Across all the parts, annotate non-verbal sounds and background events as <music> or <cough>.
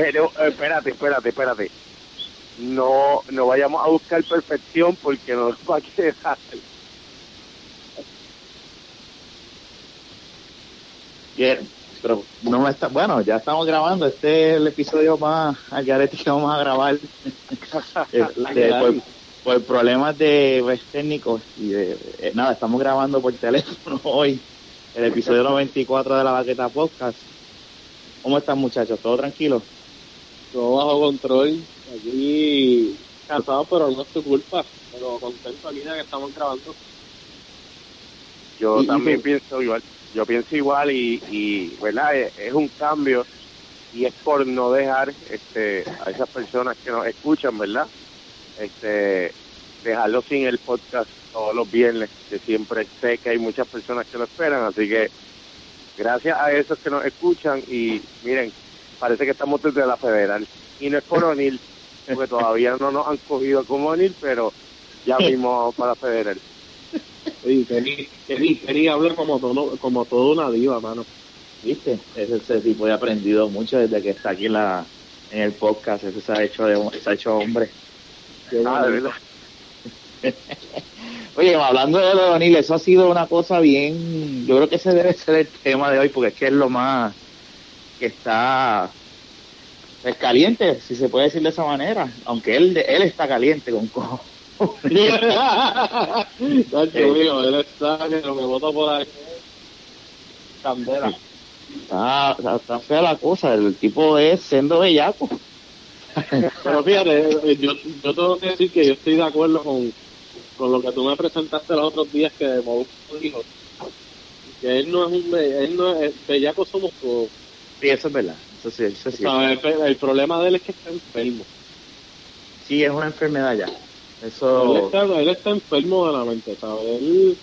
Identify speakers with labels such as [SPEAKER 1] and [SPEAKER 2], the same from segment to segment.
[SPEAKER 1] Pero, espérate, espérate, espérate. No, no vayamos a buscar perfección porque nos va a quedar.
[SPEAKER 2] Bien, pero no me está, bueno, ya estamos grabando, este es el episodio más al garete que vamos a grabar. <laughs> Este, por, por problemas de pues, técnicos y de, eh, nada, estamos grabando por teléfono <laughs> hoy el episodio <laughs> 94 de la Baqueta Podcast. ¿Cómo están muchachos? ¿Todo tranquilo?
[SPEAKER 3] Todo bajo control. Aquí cansado, pero no es tu culpa. Pero contento aquí de que estamos grabando.
[SPEAKER 1] Yo
[SPEAKER 2] Y-
[SPEAKER 1] también pienso igual. Yo pienso igual y, y ¿verdad? Es, es un cambio y es por no dejar este a esas personas que nos escuchan, ¿verdad? Este dejarlo sin el podcast todos los viernes, que siempre sé que hay muchas personas que lo esperan, así que gracias a esos que nos escuchan y miren, parece que estamos desde la federal y no es por O'Neill, porque todavía no nos han cogido como O'Neill, pero ya mismo para federal.
[SPEAKER 3] Oye, Kenny, Kenny, Kenny habla como todo, como toda una diva, mano.
[SPEAKER 2] ¿Viste? Ese, ese tipo he aprendido mucho desde que está aquí en, la, en el podcast. Ese se ha hecho, de, se ha hecho hombre.
[SPEAKER 1] Ah, de verdad. <laughs>
[SPEAKER 2] Oye, hablando de O'Neill, eso ha sido una cosa bien. Yo creo que ese debe ser el tema de hoy, porque es que es lo más que está es caliente, si se puede decir de esa manera. Aunque él, él está caliente con cojo.
[SPEAKER 3] Nacho, mío, él está que lo que vota por ahí. Candela.
[SPEAKER 2] Está, está, está fea la cosa. El tipo es siendo bellaco. <laughs>
[SPEAKER 3] Pero fíjate, eh, yo, yo tengo que decir que yo estoy de acuerdo con, con lo que tú me presentaste los otros días que Molusco dijo. Que él no es un be- él no es, bellaco somos todos.
[SPEAKER 2] Sí, eso es verdad. Eso sí, eso sí.
[SPEAKER 3] El, el problema de él es que está enfermo.
[SPEAKER 2] Sí, es una enfermedad ya.
[SPEAKER 3] Él
[SPEAKER 2] Eso.
[SPEAKER 3] está, él está enfermo de la mente, ¿sabes? Él,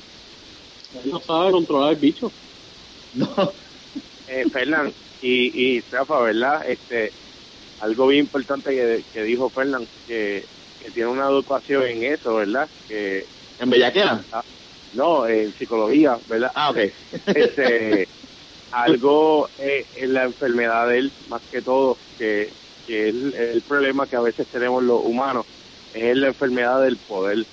[SPEAKER 3] él no sabe controlar el bicho. <laughs>
[SPEAKER 2] No.
[SPEAKER 1] eh, Fernán y, y Rafa, ¿verdad? Este, algo bien importante que, que dijo Fernán, que, que tiene una educación en eso, ¿verdad? Que
[SPEAKER 2] ¿En bellaquera?
[SPEAKER 1] no, en psicología, ¿verdad?
[SPEAKER 2] Ah, ok.
[SPEAKER 1] Este, <laughs> algo eh, en la enfermedad de él, más que todo, que, que es el, el problema que a veces tenemos los humanos, es la enfermedad del poder,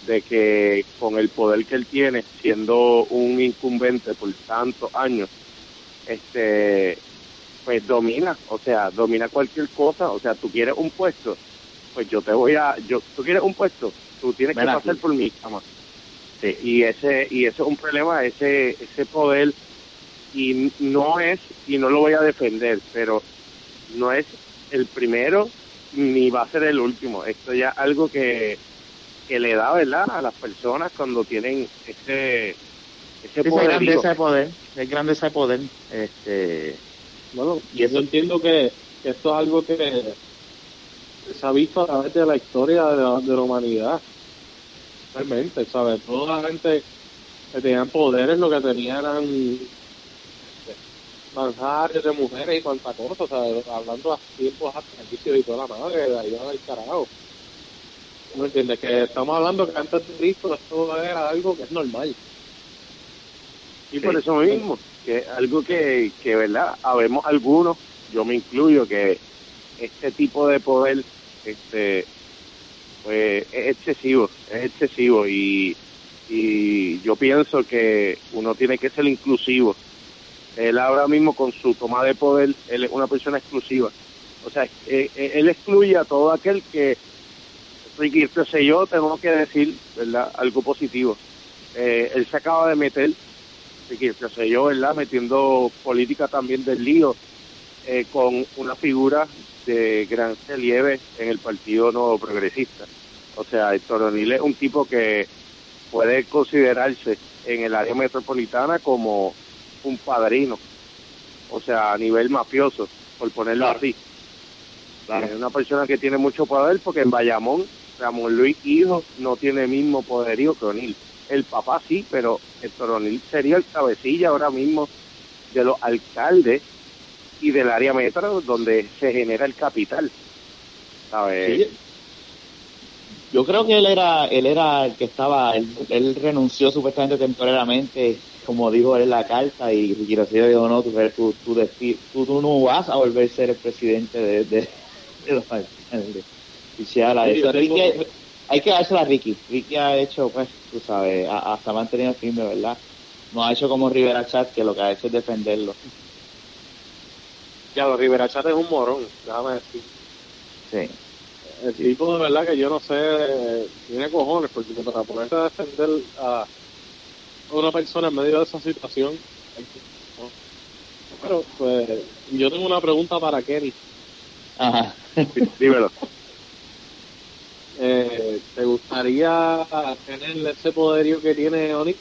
[SPEAKER 1] de que con el poder que él tiene, siendo un incumbente por tantos años, este pues domina, o sea, domina cualquier cosa, o sea, tú quieres un puesto, pues yo te voy a, yo, tú quieres un puesto, tú tienes
[SPEAKER 2] Ven
[SPEAKER 1] que
[SPEAKER 2] aquí.
[SPEAKER 1] pasar por mi cama. Sí, y ese, y ese es un problema, ese, ese poder, y no es, y no lo voy a defender, pero no es el primero ni va a ser el último. Esto ya es algo que, que le da, ¿verdad?, a las personas cuando tienen ese, ese
[SPEAKER 2] Sí,
[SPEAKER 1] poderío.
[SPEAKER 2] grandeza de poder. Es grandeza de poder. Este.
[SPEAKER 3] Bueno,
[SPEAKER 2] Y eso-
[SPEAKER 3] yo entiendo que, que esto es algo que se ha visto a través de la historia de la, de la humanidad. Realmente, ¿sabes? Toda la gente que tenían poderes lo que tenían eran manjares de mujeres y cuanta cosa, ¿sabes? Hablando a tiempos artificios y toda la madre, de ahí va del carajo. ¿No entiendes? Que estamos hablando que antes de Cristo esto era algo que es normal.
[SPEAKER 1] Y por eso mismo, que es algo que, que, ¿verdad? Habemos algunos, yo me incluyo, que este tipo de poder, este, pues es excesivo, es excesivo y, y yo pienso que uno tiene que ser inclusivo. Él ahora mismo con su toma de poder, él es una persona exclusiva. O sea, eh, eh, él excluye a todo aquel que, Ricky, sé yo, tengo que decir, ¿verdad? Algo positivo. Eh, él se acaba de meter qué sé yo, ¿verdad? Metiendo política también del lío con una figura de gran relieve en el Partido Nuevo Progresista. O sea, Héctor O'Neill es un tipo que puede considerarse en el área metropolitana como un padrino, o sea, a nivel mafioso, por ponerlo
[SPEAKER 2] Claro.
[SPEAKER 1] así.
[SPEAKER 2] Claro.
[SPEAKER 1] Es una persona que tiene mucho poder porque en Bayamón, Ramón Luis Hijo no tiene el mismo poderío que O'Neill. El papá sí, pero Héctor O'Neill sería el cabecilla ahora mismo de los alcaldes y del área metro donde se genera el capital. ¿Sabes?
[SPEAKER 2] Sí. yo creo que él era, él era el que estaba, él, renunció supuestamente temporalmente, como dijo él en la carta, y Ricky dijo, no, tú, tú, tú, tú, no vas a volver a ser el presidente de, de, los hay que dársela a Ricky. Ricky ha hecho, pues, tú sabes, hasta mantenido firme, ¿verdad? No ha hecho como Rivera Chat, que lo que ha hecho es defenderlo.
[SPEAKER 3] Ya, lo Rivera Chat es un morón, déjame decir.
[SPEAKER 2] Sí
[SPEAKER 3] el tipo de verdad que yo no sé, tiene cojones, porque para ponerte a defender a una persona en medio de esa situación, pero pues yo tengo una pregunta para Kenny.
[SPEAKER 2] Ajá, <laughs>
[SPEAKER 1] dímelo.
[SPEAKER 3] Eh, ¿Te gustaría tener ese poderío que tiene Oni?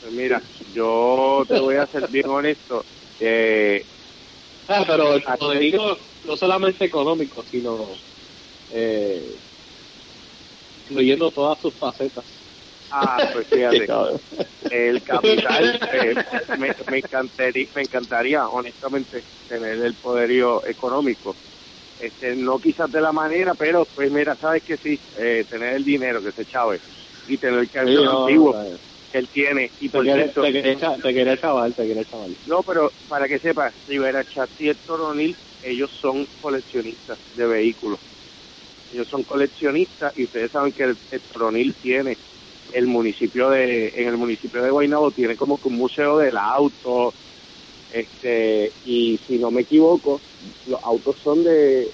[SPEAKER 1] Pues mira, yo te voy a ser bien honesto. Eh,
[SPEAKER 3] ah, pero el poderío no solamente económico, sino eh, incluyendo todas sus facetas.
[SPEAKER 1] Ah, pues <laughs> fíjate, el capital eh, me, me, encantaría, me encantaría, honestamente, tener el poderío económico. Este, no quizás de la manera, pero pues mira, sabes que sí, eh, tener el dinero que se chave y tener el cabello antiguo que él tiene. Y
[SPEAKER 3] por te, cierto, te, quería, te quería chaval, te quería chaval.
[SPEAKER 1] No, pero para que sepas, Rivera Chat y Héctor O'Neill ellos son coleccionistas de vehículos. Ellos son coleccionistas y ustedes saben que el, Tronil tiene el municipio de en el municipio de Guaynabo tiene como que un museo del auto este y si no me equivoco los autos son de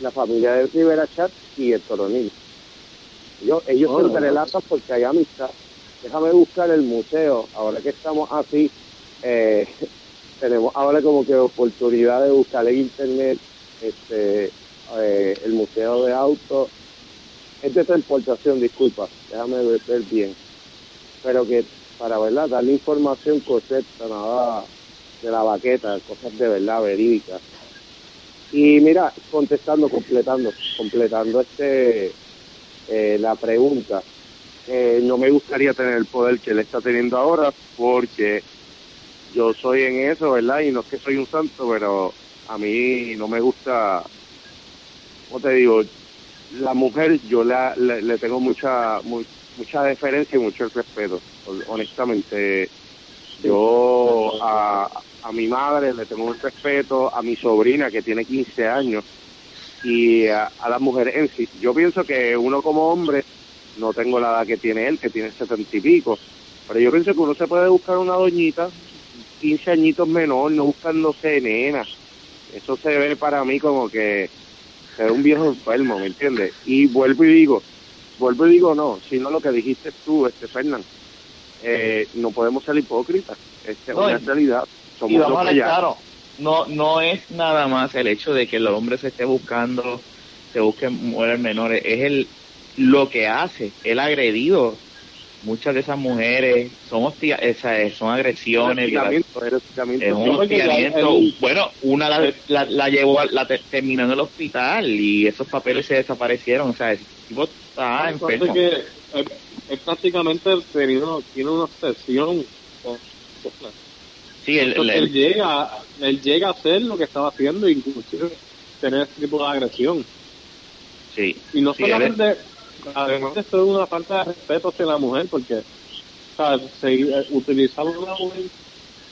[SPEAKER 1] la familia de Rivera Chat y el Toronil. Ellos, ellos oh, se entrelazan porque hay amistad. Déjame buscar el museo ahora que estamos así eh, <laughs> tenemos ahora como que oportunidad de buscar en internet este eh, el museo de autos es de transportación disculpa déjame ver bien pero que para verdad darle información correcta nada de la baqueta cosas de verdad verídicas y mira contestando completando completando este eh, la pregunta eh, no me gustaría tener el poder que él está teniendo ahora porque yo soy en eso, ¿verdad? Y no es que soy un santo, pero a mí no me gusta, ¿cómo te digo? La mujer yo la, le, tengo mucha mucha deferencia y mucho respeto, honestamente. Yo a, a mi madre le tengo un respeto, a mi sobrina que tiene 15 años y a, a las mujeres en sí. Yo pienso que uno como hombre, no tengo la edad que tiene él, que tiene setenta y pico, pero yo pienso que uno se puede buscar una doñita 15 añitos menor, no buscándose nena. Eso se ve para mí como que ser un viejo enfermo, ¿me entiendes? Y vuelvo y digo, vuelvo y digo no, sino lo que dijiste tú, este Fernán, eh, no podemos ser hipócritas, este, es una realidad.
[SPEAKER 2] Somos y vamos a claro, no, no es nada más el hecho de que el hombre se esté buscando, se busquen mujeres menores, es el lo que hace, el agredido muchas de esas mujeres son hostia, esa, son agresiones. Es un hostigamiento. Bueno, una la, la, llevó, la terminó en el hospital y esos papeles se desaparecieron. O sea, ese tipo está enfermo.
[SPEAKER 3] Que, es, prácticamente tenido, tiene una obsesión.
[SPEAKER 2] Sí, él,
[SPEAKER 3] llega, él llega a hacer lo que estaba haciendo, inclusive tener ese tipo de agresión.
[SPEAKER 2] Sí.
[SPEAKER 3] Y no solamente además esto es una falta de respeto hacia la mujer porque seguir, eh, utilizar una mujer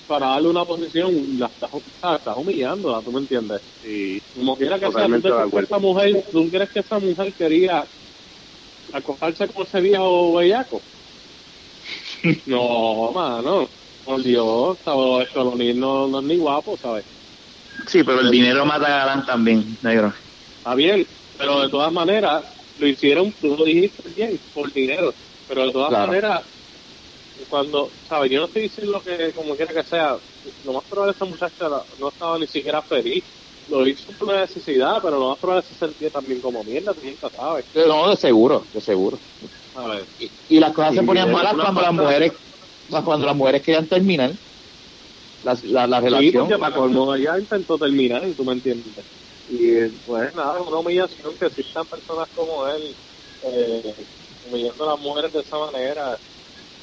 [SPEAKER 3] para darle una posición la estás, estás humillando, ¿tú me entiendes?
[SPEAKER 1] Sí,
[SPEAKER 3] como quiera que sea, ¿tú que esa mujer, ¿tú crees que esa mujer quería acogerse con ese viejo bellaco? <laughs> no, mano, por Dios, ¿sabes? Esto no, no es ni guapo, ¿sabes?
[SPEAKER 2] Sí, pero el dinero mata a Galán también, negro.
[SPEAKER 3] Está bien, pero de todas maneras, lo hicieron, tú lo dijiste bien, por dinero, pero de todas maneras, cuando, ¿sabes? Yo no estoy diciendo que como quiera que sea, lo más probable es que esa muchacha no estaba ni siquiera feliz, lo hizo por una necesidad, pero lo más probable es que se sentía también como mierda, tú nunca sabes.
[SPEAKER 2] No, de seguro, de seguro. A ver. Y, las cosas se ponían malas cuando las mujeres, cuando las mujeres querían terminar la, la, la relación.
[SPEAKER 3] Sí, porque ya intentó terminar, y tú me entiendes. Y pues nada, una humillación que existan personas como él eh, humillando a las mujeres de esa manera,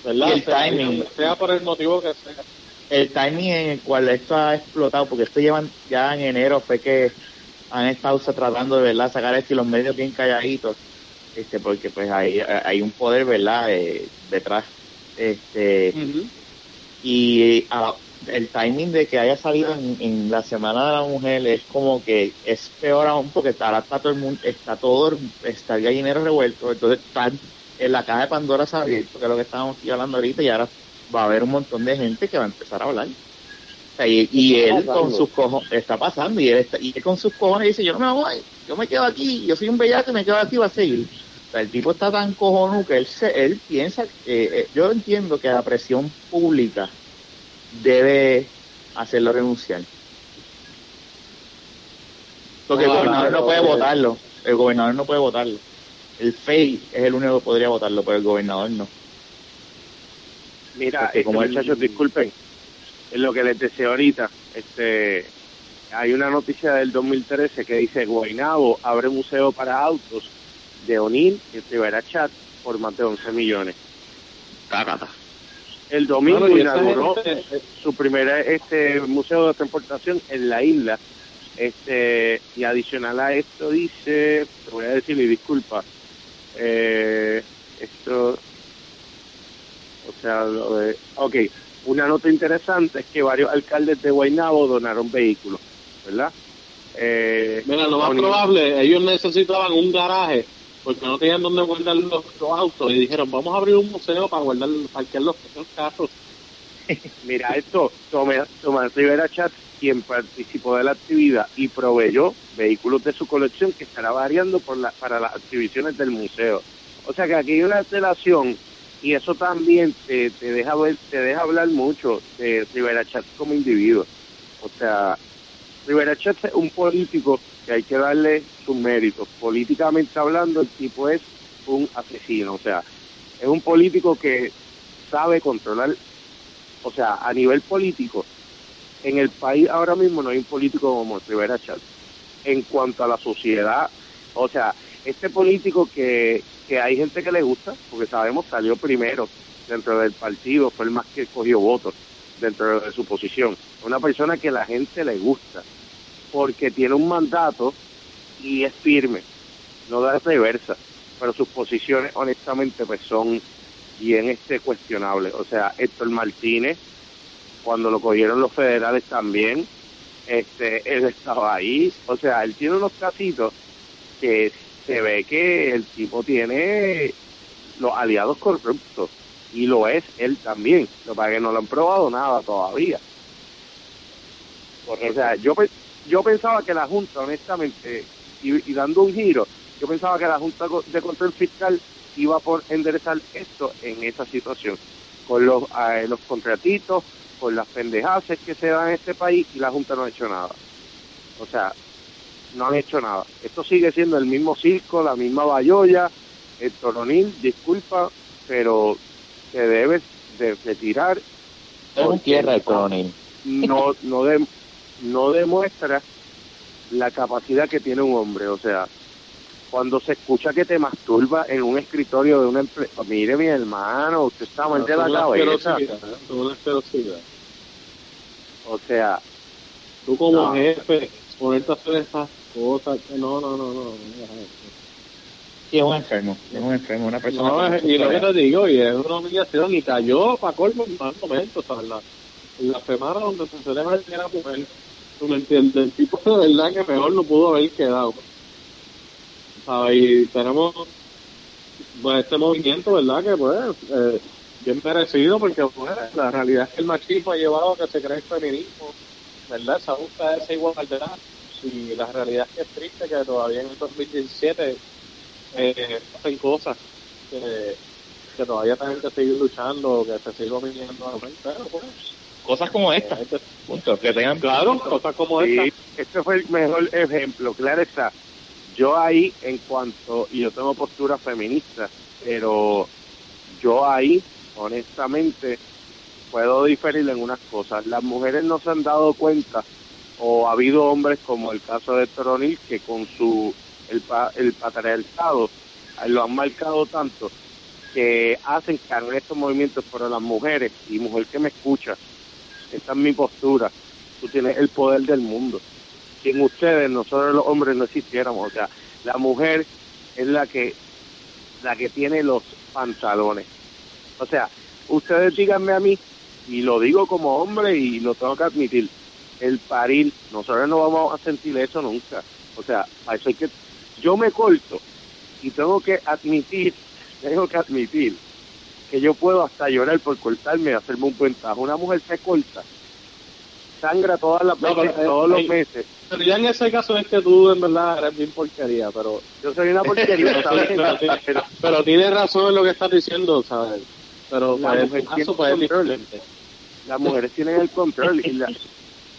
[SPEAKER 3] ¿verdad?
[SPEAKER 2] el timing.
[SPEAKER 3] Sea por el motivo que sea.
[SPEAKER 2] El timing en el cual esto ha explotado, porque esto llevan ya en enero, fue que han estado tratando de verdad sacar esto y los medios bien calladitos, este, porque pues hay, hay un poder, ¿verdad?, eh, detrás. Este, Y ah, el timing de que haya salido en, la Semana de la Mujer es como que es peor aún porque ahora está todo el mundo, está todo, está el gallinero revuelto, entonces está en la caja de Pandora se abierto, que es lo que estábamos hablando ahorita, y ahora va a haber un montón de gente que va a empezar a hablar. y, él con sus cojones, está pasando, y él, está, y con sus cojones dice, yo no me voy, yo me quedo aquí, yo soy un bellaco y me quedo aquí, va a seguir. el tipo está tan cojonudo que él, se, él piensa, eh, yo entiendo que la presión pública debe hacerlo renunciar. Porque el gobernador no puede votarlo, el gobernador no puede votarlo. El FEI es el único que podría votarlo, pero el gobernador no.
[SPEAKER 1] Mira, este, como muchachos, disculpen, es lo que les decía ahorita. Este, hay una noticia del 2013 que dice Guaynabo abre museo para autos de O'Neill y Rivera Chat por más de 11 millones. El domingo inauguró su primer este museo de transportación en la isla. Este y adicional a esto dice, te voy a decir y disculpa, eh, esto, o sea, lo de, ok, una nota interesante es que varios alcaldes de Guaynabo donaron vehículos, ¿verdad?
[SPEAKER 3] Eh, Mira, lo más probable, ellos necesitaban un garaje porque no tenían dónde guardar los, autos y dijeron, vamos a abrir un museo para guardar, parquear los, los carros. <laughs>
[SPEAKER 1] Mira, esto, Tomás, Tomás Rivera Chat, quien participó de la actividad y proveyó vehículos de su colección que estará variando por la, para las exhibiciones del museo. O sea que aquí hay una relación y eso también te, te deja ver, te deja hablar mucho de Rivera Chat como individuo. O sea, Rivera Chat es un político que hay que darle sus méritos. Políticamente hablando, el tipo es un asesino, o sea, es un político que sabe controlar, o sea, a nivel político, en el país ahora mismo no hay un político como Rivera Chat. En cuanto a la sociedad, o sea, este político que, que hay gente que le gusta, porque sabemos salió primero dentro del partido, fue el más que cogió votos dentro de su posición. Una persona que la gente le gusta, porque tiene un mandato y es firme, no da reversa, pero sus posiciones honestamente pues son bien este cuestionables. O sea, Héctor Martínez cuando lo cogieron los federales también, este, él estaba ahí, o sea, él tiene unos casitos que se ve que el tipo tiene los aliados corruptos y lo es él también, lo para que no lo han probado nada todavía. O sea, yo, yo pensaba que la Junta, honestamente, y, dando un giro, yo pensaba que la Junta de Control Fiscal iba por enderezar esto en esa situación, con los, eh, los contratitos, por las pendejadas que se dan en este país y la Junta no ha hecho nada. O sea, no han hecho nada. Esto sigue siendo el mismo circo, la misma bayoya, el toronil, disculpa, pero se debe de retirar.
[SPEAKER 2] Es tierra el coronel.
[SPEAKER 1] No, no, de, no demuestra la capacidad que tiene un hombre. O sea, cuando se escucha que te masturba en un escritorio de una empresa, mire mi hermano, usted está mal de la cabeza. O sea,
[SPEAKER 3] tú como jefe, ponerte a hacer esas cosas, no, no, no, no.
[SPEAKER 2] Sí, es un enfermo, es un enfermo, una persona.
[SPEAKER 3] No, y lo que te digo, y es una humillación, y cayó para colmo en más momentos, o sea, la, la semana donde se celebra el Día de la Mujer, tú me entiendes, el tipo de verdad que mejor no pudo haber quedado. Y tenemos pues, este movimiento, ¿verdad? Que pues, eh, bien merecido, porque pues, la realidad es que el machismo ha llevado a que se cree el feminismo, ¿verdad? Esa busca esa igualdad. Y la realidad es que es triste que todavía en el 2017 eh, hacen cosas que, que todavía tienen que seguir luchando, que se sigue viniendo pero pues,
[SPEAKER 2] cosas como esta, este,
[SPEAKER 3] que tengan claro, cosas como esta.
[SPEAKER 1] Este fue el mejor ejemplo, claro está yo ahí, en cuanto, y yo tengo postura feminista, pero yo ahí, honestamente, puedo diferir en unas cosas. Las mujeres no se han dado cuenta, o ha habido hombres como el caso de Toronil, que con su, el, el patriarcado lo han marcado tanto, que hacen que hagan estos movimientos, pero las mujeres, y mujer que me escucha, esta es mi postura, tú tienes el poder del mundo sin ustedes nosotros los hombres no existiéramos. O sea, la mujer es la que la que tiene los pantalones. O sea, ustedes díganme a mí, y lo digo como hombre y lo tengo que admitir, el parir, nosotros no vamos a sentir eso nunca. O sea, a eso hay que, yo me corto y tengo que admitir, <laughs> tengo que admitir que yo puedo hasta llorar por cortarme y hacerme un buen Una mujer se corta, sangra todas las veces, eh, todos los meses.
[SPEAKER 3] Pero ya en ese caso es que tú en verdad eres bien porquería, pero...
[SPEAKER 1] Yo soy una porquería, <laughs> ¿sabes? <laughs>
[SPEAKER 3] pero, pero, tienes razón en lo que estás diciendo, ¿sabes? Pero
[SPEAKER 1] la mujer caso, pues, Las mujeres tienen el control y, la,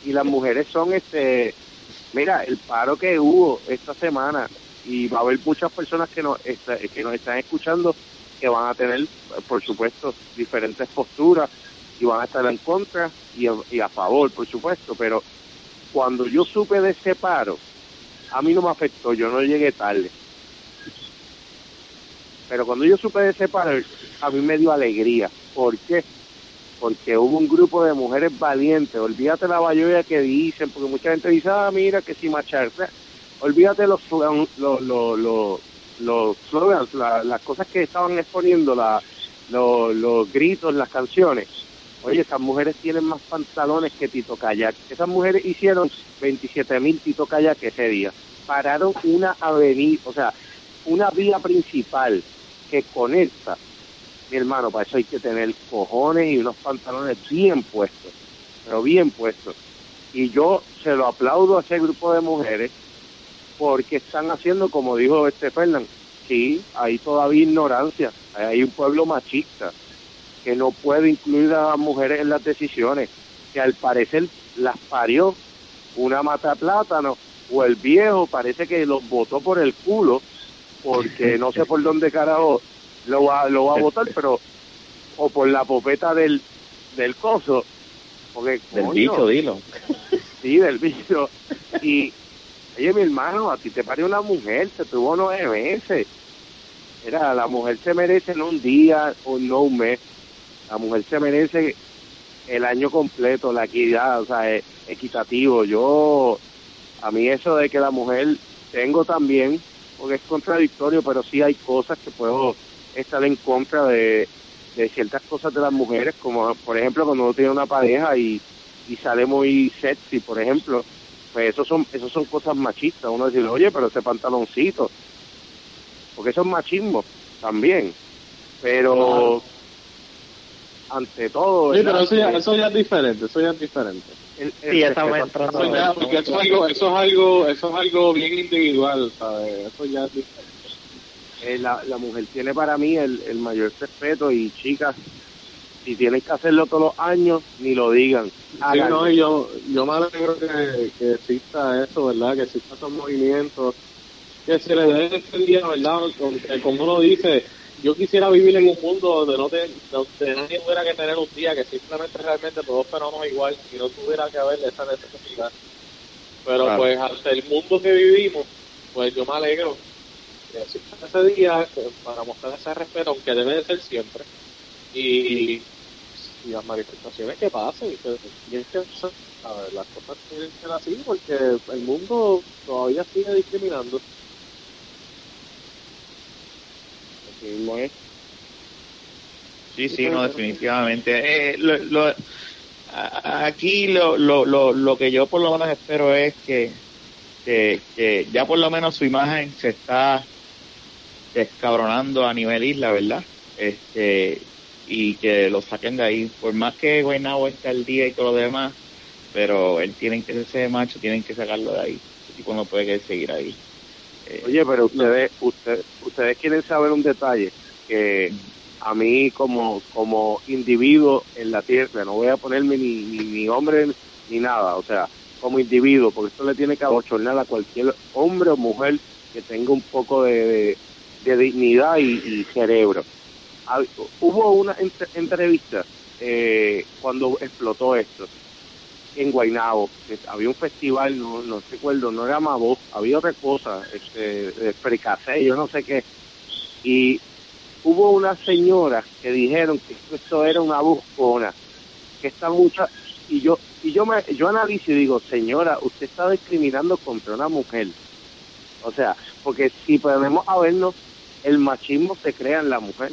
[SPEAKER 1] y las mujeres son este... Mira, el paro que hubo esta semana y va a haber muchas personas que nos, que nos están escuchando que van a tener, por supuesto, diferentes posturas y van a estar en contra y a, favor, por supuesto, pero cuando yo supe de ese paro, a mí no me afectó, yo no llegué tarde. Pero cuando yo supe de ese paro, a mí me dio alegría. ¿Por qué? Porque hubo un grupo de mujeres valientes. Olvídate la bayoya que dicen, porque mucha gente dice, ah, mira, que si macharse. Olvídate los, los, los, los, slogans, las cosas que estaban exponiendo, la, los gritos, las canciones Oye, esas mujeres tienen más pantalones que Tito Kayak. Esas mujeres hicieron 27 mil Tito Kayak ese día. Pararon una avenida, o sea, una vía principal que conecta. Mi hermano, para eso hay que tener cojones y unos pantalones bien puestos, pero bien puestos. Y yo se lo aplaudo a ese grupo de mujeres porque están haciendo, como dijo este Fernán, sí, hay todavía ignorancia, hay un pueblo machista que no puede incluir a las mujeres en las decisiones, que al parecer las parió una mata plátano o el viejo parece que los votó por el culo porque no sé por dónde carajo lo va, lo va a votar, pero o por la popeta del, del coso. Porque,
[SPEAKER 2] del bicho, dilo.
[SPEAKER 1] Sí, del bicho. Y, oye, mi hermano, a ti te parió una mujer, se tuvo nueve meses. Era, la mujer se merece no un día o no un mes. La mujer se merece el año completo, la equidad, o sea, es equitativo. Yo, a mí eso de que la mujer tengo también, porque es contradictorio, pero sí hay cosas que puedo estar en contra de, ciertas cosas de las mujeres, como por ejemplo cuando uno tiene una pareja y sale muy sexy, por ejemplo, pues eso son, eso son cosas machistas. Uno dice, oye, pero ese pantaloncito, porque eso es machismo también. Pero ante todo.
[SPEAKER 3] Sí, pero eso ya, eso ya es diferente, eso ya es diferente.
[SPEAKER 2] sí, estamos entrando. Eso, ya,
[SPEAKER 3] porque eso, es algo, eso, es algo, eso es algo bien individual, ¿sabes? Eso ya es diferente.
[SPEAKER 1] Eh, la, la mujer tiene para mí el, el mayor respeto y chicas, si tienen que hacerlo todos los años, ni lo digan.
[SPEAKER 3] Sí, no, y yo, yo me alegro que, que exista eso, ¿verdad? Que exista esos movimientos, que se le dé este día, ¿verdad? Como uno dice, yo quisiera vivir en un mundo donde no te, donde nadie tuviera que tener un día que simplemente realmente todos fuéramos igual y no tuviera que haber esa necesidad. Pero pues ante el mundo que vivimos, pues yo me alegro que exista ese día para mostrar ese respeto, aunque debe de ser siempre. Y, y las manifestaciones que pasen, y, que, es que ver, las cosas tienen que ser así porque el mundo todavía sigue discriminando.
[SPEAKER 2] Sí, sí, no, definitivamente. Eh, lo, aquí lo, lo, lo, que yo por lo menos espero es que, que, ya por lo menos su imagen se está descabronando a nivel isla, ¿verdad? Este, y que lo saquen de ahí. Por más que Guaynabo esté al día y todo lo demás, pero él tienen que ese macho, tienen que sacarlo de ahí. y no puede seguir ahí.
[SPEAKER 1] Oye, pero ustedes, ustedes, ustedes quieren saber un detalle que a mí como, como individuo en la tierra, no voy a ponerme ni, ni, hombre ni nada, o sea, como individuo, porque esto le tiene que abochornar a cualquier hombre o mujer que tenga un poco de, de, dignidad y, cerebro. Hubo una entrevista eh, cuando explotó esto en Guaynabo, había un festival, no, no recuerdo, no era Mabo, había otra cosa, este, de yo no sé qué, y hubo unas señoras que dijeron que esto era una buscona, que esta mucha, y yo y yo me yo analizo y digo señora usted está discriminando contra una mujer o sea porque si podemos a el machismo se crea en la mujer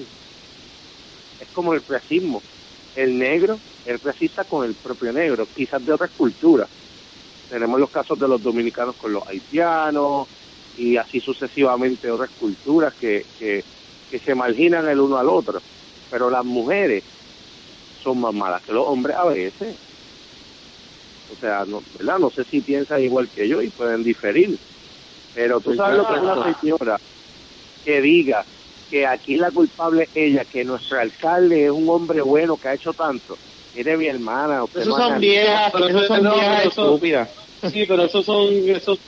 [SPEAKER 1] es como el racismo el negro es racista con el propio negro quizás de otras culturas. Tenemos los casos de los dominicanos con los haitianos y así sucesivamente otras culturas que, que, que se marginan el uno al otro. Pero las mujeres son más malas que los hombres a veces. O sea, no, ¿verdad? No sé si piensan igual que yo y pueden diferir. Pero tú sabes lo que es una señora que diga que aquí la culpable es ella, que nuestro alcalde es un hombre bueno que ha hecho tanto. Mire mi hermana. Usted
[SPEAKER 2] Esos son viejas,
[SPEAKER 3] Pero
[SPEAKER 2] esos son
[SPEAKER 3] no,
[SPEAKER 2] viejas estúpidas.
[SPEAKER 3] Sí, pero esos son... Esos...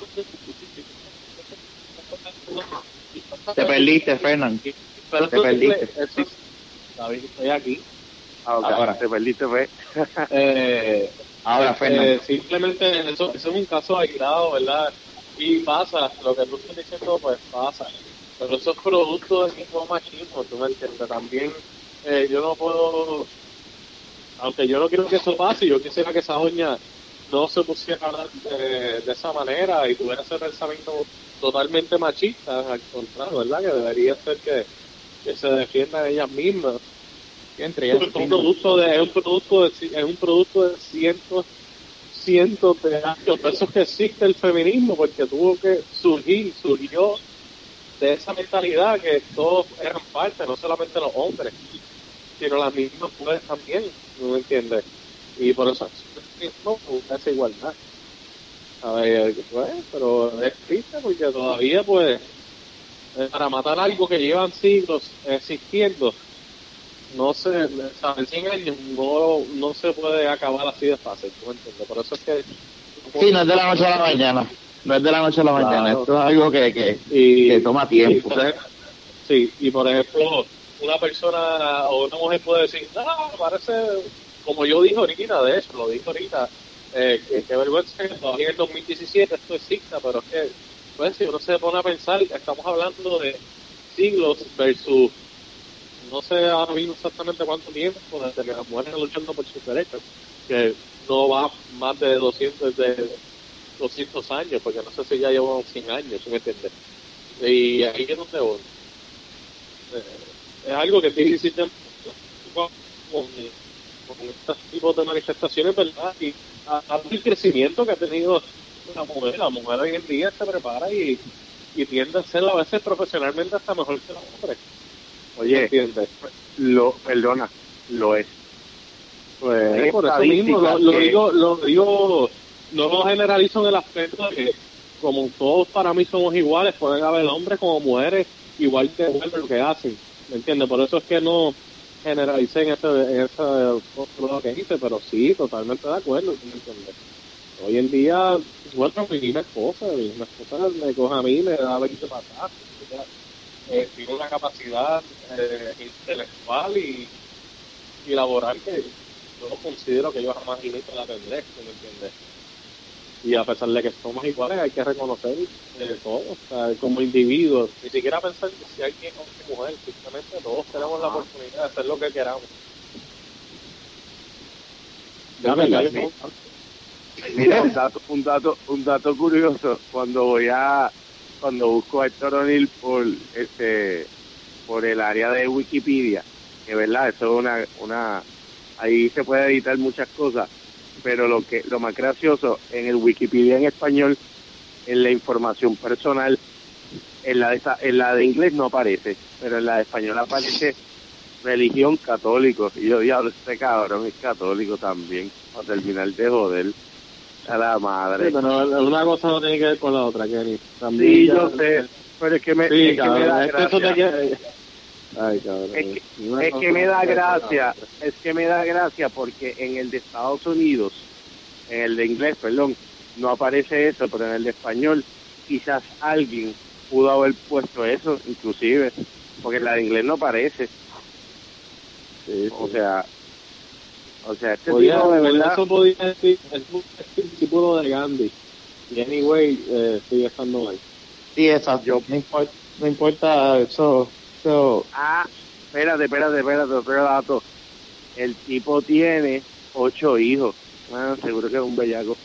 [SPEAKER 2] Te perdiste, Fernán.
[SPEAKER 3] Pero
[SPEAKER 2] Te
[SPEAKER 3] eso-
[SPEAKER 2] perdiste.
[SPEAKER 3] eso- David, estoy aquí.
[SPEAKER 1] Ah, ok,
[SPEAKER 2] Ahora.
[SPEAKER 1] Te perdiste, fe.
[SPEAKER 3] Eh,
[SPEAKER 2] Ahora, Fernán.
[SPEAKER 3] Eh, simplemente eso, eso es un caso aislado, ¿verdad? Y pasa, lo que tú estás diciendo, pues pasa. Pero eso es producto del mismo machismo, tú me entiendes. También eh, yo no puedo, aunque yo no quiero que eso pase, yo quisiera que esa doña no se pusiera a hablar de, de esa manera y tuviera ese pensamiento totalmente machista, al contrario, ¿verdad? Que debería ser que, que se defiendan ellas mismas
[SPEAKER 2] Entre
[SPEAKER 3] es un producto de es un producto de es un producto de cientos cientos de años por eso es que existe el feminismo porque tuvo que surgir surgió de esa mentalidad que todos eran parte no solamente los hombres sino las mismas mujeres también ¿no me entiendes? y por eso no esa igualdad a ver, pues, pero es triste porque todavía pues eh, para matar algo que llevan siglos existiendo no se, en 100 años no, no se puede acabar así de fácil, ¿tú me entiendes? Por eso es que...
[SPEAKER 2] Sí, no es de la noche a la mañana. No es de la noche a la
[SPEAKER 3] Claro.
[SPEAKER 2] mañana. Esto es algo que, que,
[SPEAKER 3] y,
[SPEAKER 2] que toma tiempo.
[SPEAKER 3] y sí, y por ejemplo, una persona o una mujer puede decir, no, parece, como yo dije ahorita, de hecho, lo dije ahorita, eh, que, que vergüenza que todavía en el 2017 esto exista, pero es que, pues, si uno se pone a pensar, estamos hablando de siglos versus no sé ahora mismo exactamente cuánto tiempo desde que las mujeres luchando por sus derechos, que no va más de 200, de 200 años, porque no sé si ya llevan 100 años, ¿sí me entiendes? Y ahí es donde voy. Eh, es algo que tiene que existir con, con estos tipos de manifestaciones, ¿verdad? Y a, a el crecimiento que ha tenido la mujer, la mujer hoy en día se prepara y, y tiende a ser a veces profesionalmente hasta mejor que los hombres.
[SPEAKER 1] Oye,
[SPEAKER 3] ¿Entiendes?
[SPEAKER 1] lo, perdona, lo es.
[SPEAKER 3] Pues por eso mismo lo, digo, lo digo, no lo generalizo en el aspecto de que como todos para mí somos iguales, pueden haber hombres como mujeres igual que mujeres lo que hacen, ¿me entiendes? Por eso es que no generalicé en ese, en ese que hice, pero sí, totalmente de acuerdo, ¿sí ¿me entiendes? Hoy en día, bueno, mi misma esposa, mi esposa me coge a mí, me da 20 patadas, ella, eh, tiene una capacidad eh, intelectual y, y laboral que yo considero que yo jamás nunca la tendré, ¿sí ¿me entiendes? Y a pesar de que somos iguales, hay que reconocer eh, todo, o sea, como individuos, ni siquiera pensar que si alguien es hombre o mujer, simplemente todos tenemos la oportunidad de hacer lo que queramos.
[SPEAKER 1] Ya me cansé. Mira, un dato, un dato, un dato curioso, cuando voy a, cuando busco a Héctor O'Neill por este, por el área de Wikipedia, que verdad, eso es una, una, ahí se puede editar muchas cosas, pero lo que, lo más gracioso, en el Wikipedia en español, en la información personal, en la de, esa- en la de inglés no aparece, pero en la de español aparece religión católico. Y yo, diablo, este cabrón es católico también, para terminar de joder a la
[SPEAKER 3] Sí,
[SPEAKER 1] madre.
[SPEAKER 3] pero una cosa no tiene que ver con la otra, Kenny. También
[SPEAKER 1] Sí, yo sé, pero es que me,
[SPEAKER 3] Sí,
[SPEAKER 1] es que me
[SPEAKER 3] cabrón,
[SPEAKER 1] da
[SPEAKER 3] es que eso te
[SPEAKER 1] gracia.
[SPEAKER 3] quiere- Ay, cabrón.
[SPEAKER 1] Es que- Es me da gracia, es que me da gracia porque en el de Estados Unidos, en el de inglés, perdón, no aparece eso, pero en el de español quizás alguien pudo haber puesto eso, inclusive, porque en la de inglés no aparece.
[SPEAKER 3] Sí,
[SPEAKER 1] O
[SPEAKER 3] sí.
[SPEAKER 1] sea, o sea, este
[SPEAKER 3] Podía-
[SPEAKER 1] tipo de verdad,
[SPEAKER 3] eso podía decir, es un discípulo de Gandhi. Y anyway, eh, sigue estando mal.
[SPEAKER 2] Sí, exacto.
[SPEAKER 1] Yo-
[SPEAKER 2] no, importa, no importa eso.
[SPEAKER 1] Ah, espérate, espérate, espérate, otro dato. El tipo tiene ocho hijos. Bueno, seguro que es un bellaco.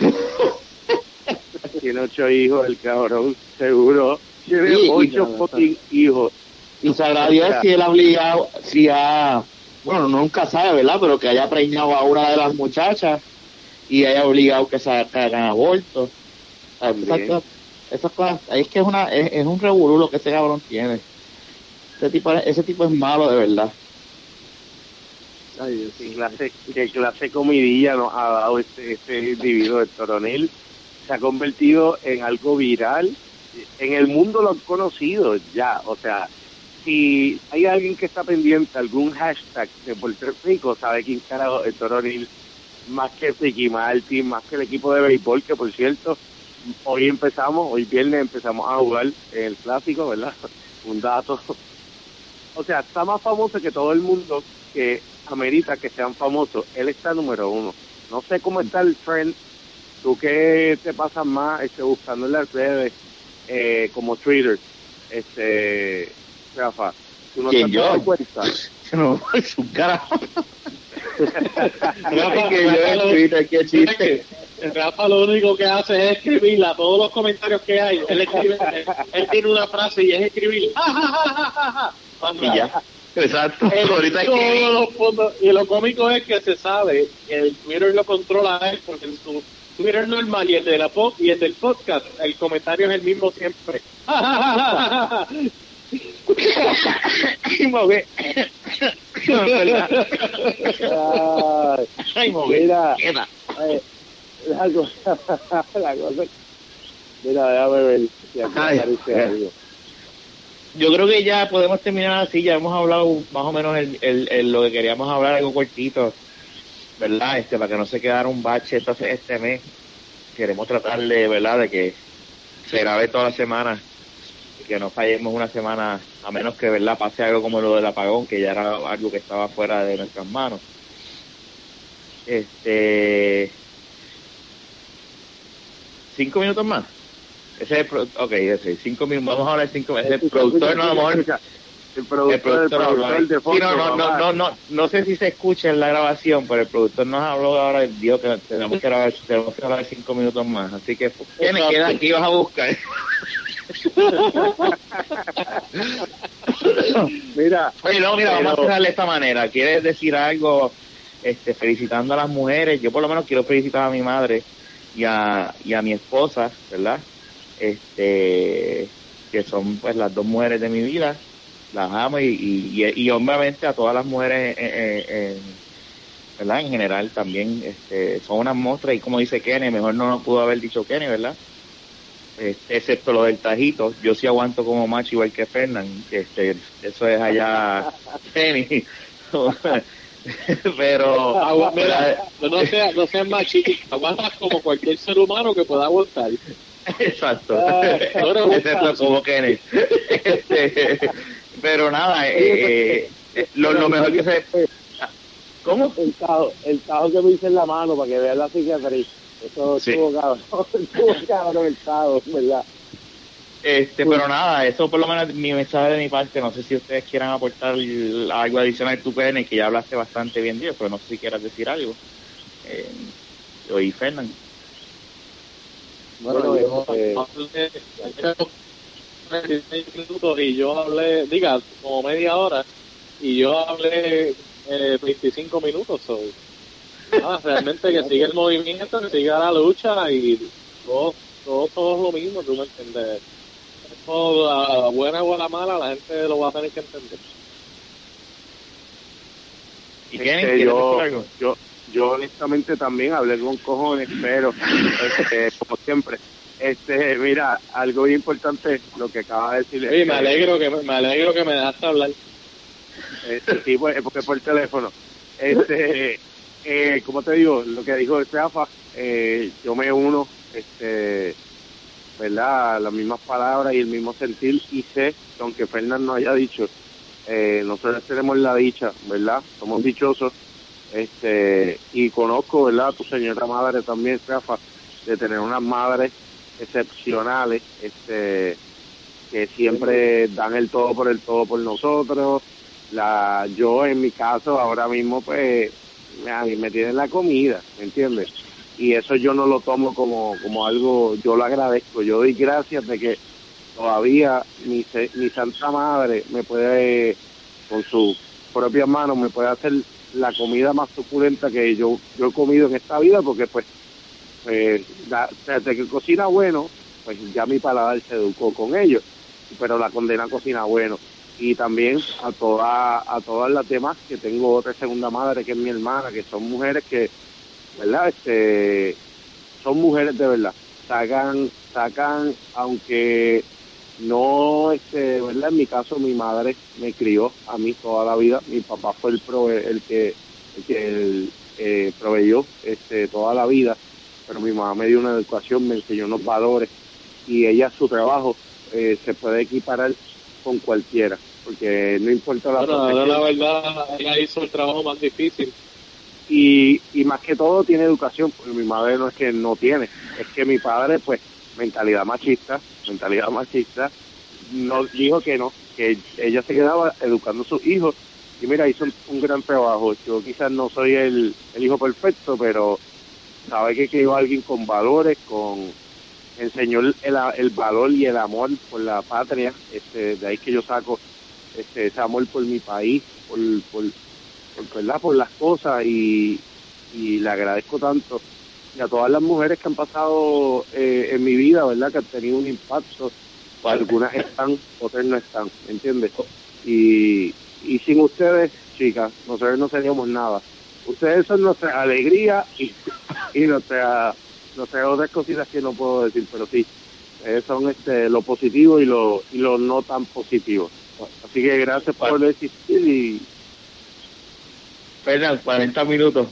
[SPEAKER 1] <laughs> Tiene ocho hijos, el cabrón, seguro. Tiene
[SPEAKER 2] Sí,
[SPEAKER 1] ocho fucking hijos.
[SPEAKER 2] Y sabrá Dios si él ha obligado, si ha, bueno, nunca sabe, ¿verdad? Pero que haya preñado a una de las muchachas y haya obligado que se hagan aborto. Ah, Esas esas cosas, es que es una, es, es un revolú lo que ese cabrón tiene. Ese tipo, ese tipo es malo de verdad.
[SPEAKER 3] Ay, Dios
[SPEAKER 1] ¿Qué
[SPEAKER 3] mío.
[SPEAKER 1] clase, qué clase comidilla nos ha dado este, este individuo de Toronil? Se ha convertido en algo viral. En el mundo lo han conocido ya. O sea, si hay alguien que está pendiente, algún hashtag de Puerto Rico, sabe quién carajo es Toronil. Más que Ricky Martin, más que el equipo de béisbol, que por cierto, hoy empezamos, hoy viernes empezamos a jugar en el clásico, ¿verdad? <laughs> Un dato. O sea, está más famoso que todo el mundo que amerita que sean famosos. Él está número uno. No sé cómo está el trend. Tú que te pasas más este, buscando en las redes eh, como Twitter, este, Rafa. ¿Tú no te
[SPEAKER 2] ¿Quién,
[SPEAKER 1] has
[SPEAKER 2] yo?
[SPEAKER 1] cuenta? <laughs>
[SPEAKER 2] No, <laughs> es un carajo.
[SPEAKER 3] Rafa,
[SPEAKER 2] que yo
[SPEAKER 3] Rafa,
[SPEAKER 2] en
[SPEAKER 3] lo-
[SPEAKER 2] Twitter, qué chiste.
[SPEAKER 3] Rafa lo único que hace es escribir a todos los comentarios que hay. Él escribe, él, él tiene una frase y es escribir. "Ja, ja, ja, ja, ja, ja".
[SPEAKER 2] Y ya. Exacto. <laughs> Ahorita
[SPEAKER 3] y lo cómico es que se sabe que el Twitter lo controla él porque en su Twitter normal y el de la pod y el del podcast el comentario es el mismo siempre. <laughs>
[SPEAKER 2] Ay,
[SPEAKER 1] mira, eh, la cosa, <laughs> la cosa. Mira, déjame ver si
[SPEAKER 2] eh.
[SPEAKER 1] algo.
[SPEAKER 2] Yo creo que ya podemos terminar así, ya hemos hablado más o menos el, el, el- lo que queríamos hablar, algo cortito, ¿verdad? Este, para que no se quedara un bache entonces este mes. Queremos tratar de, ¿verdad? De que se grabe toda la semana y que no fallemos una semana, a menos que, ¿verdad? Pase algo como lo del apagón, que ya era algo que estaba fuera de nuestras manos. Este... ¿Cinco minutos más? Ese es el ok, ese, cinco minutos, vamos a hablar cinco minutos. Ese es el productor, no, a lo mejor
[SPEAKER 1] El
[SPEAKER 2] el
[SPEAKER 1] productor, el
[SPEAKER 2] productor habló
[SPEAKER 1] productor de
[SPEAKER 2] Sí,
[SPEAKER 1] fondo.
[SPEAKER 2] no, no, no,
[SPEAKER 1] mamá.
[SPEAKER 2] no, no, no sé si se escucha en la grabación, pero el productor nos habló ahora dijo que tenemos que grabar, tenemos que grabar cinco minutos más. Así que, ¿quién
[SPEAKER 3] Exacto.
[SPEAKER 2] queda aquí vas a buscar? <laughs>
[SPEAKER 1] Mira,
[SPEAKER 2] Oye, no, mira, vamos a
[SPEAKER 1] Pero-
[SPEAKER 2] cerrar de esta manera. ¿Quieres decir algo este, felicitando a las mujeres? Yo por lo menos quiero felicitar a mi madre y a, y a mi esposa, ¿verdad? Este, que son pues las dos mujeres de mi vida. Las amo y, y, y, obviamente a todas las mujeres en, en- en- ¿verdad? En general también este, son unas monstruas y como dice Kenny, mejor no nos pudo haber dicho Kenny, ¿verdad? Este, excepto lo del tajito, yo sí aguanto como macho igual que Fernán, este, eso es allá <laughs> Kenny. <laughs> Pero
[SPEAKER 3] Agua- mira, no seas no seas machista, aguantas como cualquier ser humano que pueda aguantar. <laughs>
[SPEAKER 2] Exacto. Excepto como Kenny. Este, pero nada, eh, eh, lo, lo mejor que se... ¿Cómo?
[SPEAKER 1] el tajo, el tajo que me hice en la mano para que vean la psiquiatría. Eso
[SPEAKER 2] Sí.
[SPEAKER 1] estuvo cabrón, <laughs> estuvo cabrón el tajo, ¿verdad?
[SPEAKER 2] Este, pero nada, eso por lo menos mi mensaje de mi parte. No sé si ustedes quieran aportar algo adicional tu PN, que ya hablaste bastante bien de ello, pero no sé si quieras decir algo. Eh, oí, Fernán.
[SPEAKER 3] Bueno,
[SPEAKER 1] Bueno,
[SPEAKER 3] yo
[SPEAKER 1] este-
[SPEAKER 3] hablé 16 minutos y yo hablé, diga, como media hora, y yo hablé eh, 25 minutos. So. Nada, realmente que sigue el movimiento, que siga la lucha y todos todo, todo es lo mismo, tú me entiendes. Esto, la buena o la mala, la gente lo va a tener que entender.
[SPEAKER 2] ¿Y Kenny,
[SPEAKER 1] Este, yo,
[SPEAKER 2] decir algo?
[SPEAKER 1] yo, yo honestamente también hablé con cojones, pero este, como siempre, este, mira, algo bien importante lo que acaba de decir. Este,
[SPEAKER 3] me alegro que me alegro que me dejaste hablar.
[SPEAKER 1] Este, sí, pues, porque por teléfono. Este, eh, como te digo, lo que dijo Rafa, eh, yo me uno, este, ¿verdad? Las mismas palabras y el mismo sentir y sé que aunque Fernán no haya dicho, eh, nosotros tenemos la dicha, ¿verdad? Somos dichosos, este, y conozco, ¿verdad? Tu señora madre también, Rafa, de tener unas madres excepcionales, este, que siempre dan el todo por el todo por nosotros, la yo en mi caso ahora mismo pues a mí me tienen la comida, ¿me entiendes? Y eso yo no lo tomo como, como algo, yo lo agradezco, yo doy gracias de que todavía mi, mi santa madre me puede, con sus propias manos, me puede hacer la comida más suculenta que yo, yo he comido en esta vida, porque pues, pues desde que cocina bueno, pues ya mi paladar se educó con ellos, pero la condena cocina bueno. Y también a todas a todas las demás que tengo otra segunda madre que es mi hermana que son mujeres que verdad este son mujeres de verdad. Sacan sacan aunque no este verdad en mi caso mi madre me crió a mí toda la vida. Mi papá fue el el que el que eh, proveyó este toda la vida. Pero mi mamá me dio una educación me enseñó unos valores. Y ella su trabajo eh, se puede equiparar con cualquiera, porque no importa la
[SPEAKER 3] bueno, la verdad, ella hizo el trabajo más difícil.
[SPEAKER 1] Y, y más que todo tiene educación, porque mi madre no es que no tiene, es que mi padre, pues, mentalidad machista, mentalidad machista, no dijo que no, que ella se quedaba educando a sus hijos. Y mira, hizo un, gran trabajo. Yo quizás no soy el, el hijo perfecto, pero sabe que crió alguien con valores, con enseñó el, el, valor y el amor por la patria, este, de ahí que yo saco este, ese amor por mi país, por, por, ¿verdad? por las cosas y, y le agradezco tanto y a todas las mujeres que han pasado eh, en mi vida, ¿verdad? Que han tenido un impacto, algunas están, otras no están, ¿me entiendes? Y, y sin ustedes, chicas, nosotros no seríamos nada. Ustedes son nuestra alegría y, y nuestra sé, otras cositas que no puedo decir, pero sí, son este, lo positivo y lo, y lo no tan positivo. Así que gracias por existir y...
[SPEAKER 2] Fernan, 40 minutos.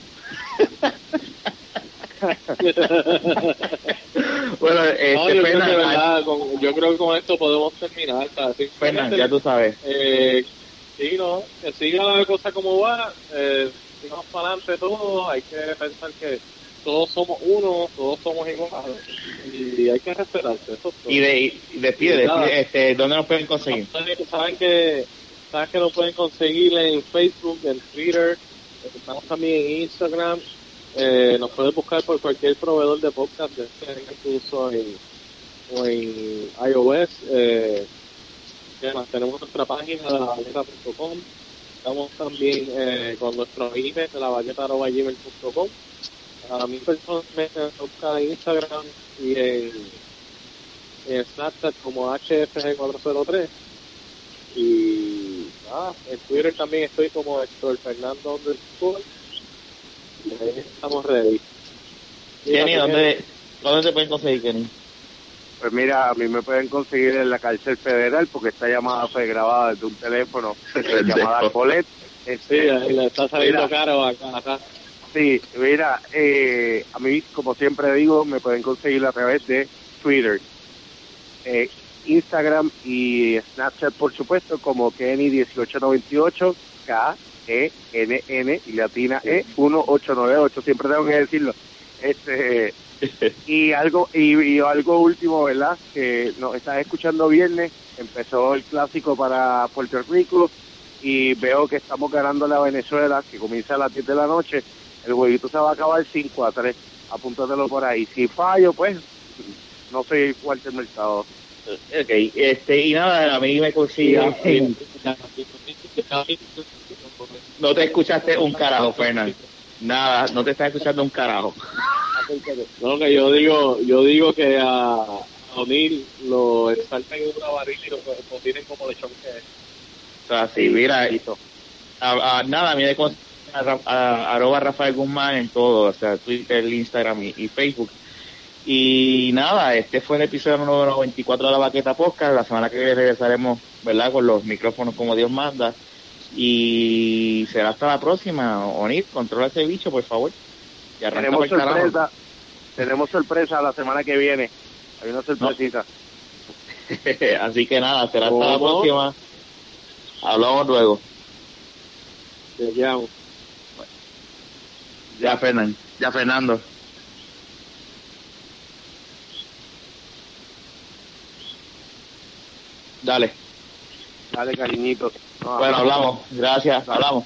[SPEAKER 2] <laughs>
[SPEAKER 3] bueno, este, yo, creo que, verdad, yo creo que con esto podemos terminar.
[SPEAKER 2] Fernan, ya tú sabes.
[SPEAKER 3] Eh, sí, no, que siga la cosa como va, eh, sigamos para adelante todo, hay que pensar que todos somos uno, todos somos iguales y hay que respetarse. Eso
[SPEAKER 2] y, de, y despide, este, ¿dónde nos pueden conseguir?
[SPEAKER 3] Saben que, saben que nos pueden conseguir en Facebook, en Twitter, estamos también en Instagram, eh, nos pueden buscar por cualquier proveedor de podcast, incluso en, o en iOS. Eh, tenemos nuestra página, lavalleta.com. Estamos también eh, con nuestro email de lavalleta.gmail.com a mí personalmente me busca en Instagram y en, Snapchat como HFG403 y ah, en Twitter también estoy como Héctor Fernando underscore estamos ready.
[SPEAKER 2] Kenny, ¿dónde, ¿dónde te pueden conseguir, Kenny?
[SPEAKER 1] Pues mira, a mí me pueden conseguir en la cárcel federal porque esta llamada fue grabada desde un teléfono <laughs> llamada Colette.
[SPEAKER 3] Este, sí, le está saliendo caro acá. acá.
[SPEAKER 1] Sí, mira, eh, a mí, como siempre digo, me pueden conseguir a través de Twitter, eh, Instagram y Snapchat, por supuesto, como Kenny1898, K-E-N-N y latina E1898, siempre tengo que decirlo. Este, <laughs> y algo y, algo último, ¿verdad? Que nos estás escuchando viernes, empezó el clásico para Puerto Rico y veo que estamos ganando la Venezuela, que comienza a las 10 de la noche el jueguito se va a acabar 5 a 3. Apúntatelo por ahí. Si fallo, pues no soy fuerte el mercado.
[SPEAKER 2] Ok, este, y nada, a mí me consigue. No te escuchaste un carajo, Fernando. Nada, no te estás escuchando un carajo.
[SPEAKER 3] No, que yo digo, yo digo que a O'Neill lo exaltan en una varilla y lo, tienen como de choque.
[SPEAKER 2] O sea, sí, mira, a, a, nada, a mí me a, arroba Rafael Guzmán en todo, o sea, Twitter, Instagram y, Facebook. Y nada, este fue el episodio número 94 de la Baqueta Podcast. La semana que viene regresaremos, ¿verdad? Con los micrófonos como Dios manda. Y será hasta la próxima. Onir, controla ese bicho, por favor.
[SPEAKER 1] tenemos sorpresa. Tenemos sorpresa la semana que viene. Hay una sorpresita. <laughs>
[SPEAKER 2] Así que nada, será hasta la próxima. Hablamos luego.
[SPEAKER 3] Te llamo.
[SPEAKER 2] Ya, Fernando. Ya, Fernando. Dale.
[SPEAKER 1] Dale, cariñito.
[SPEAKER 2] Bueno, hablamos. Gracias. Hablamos.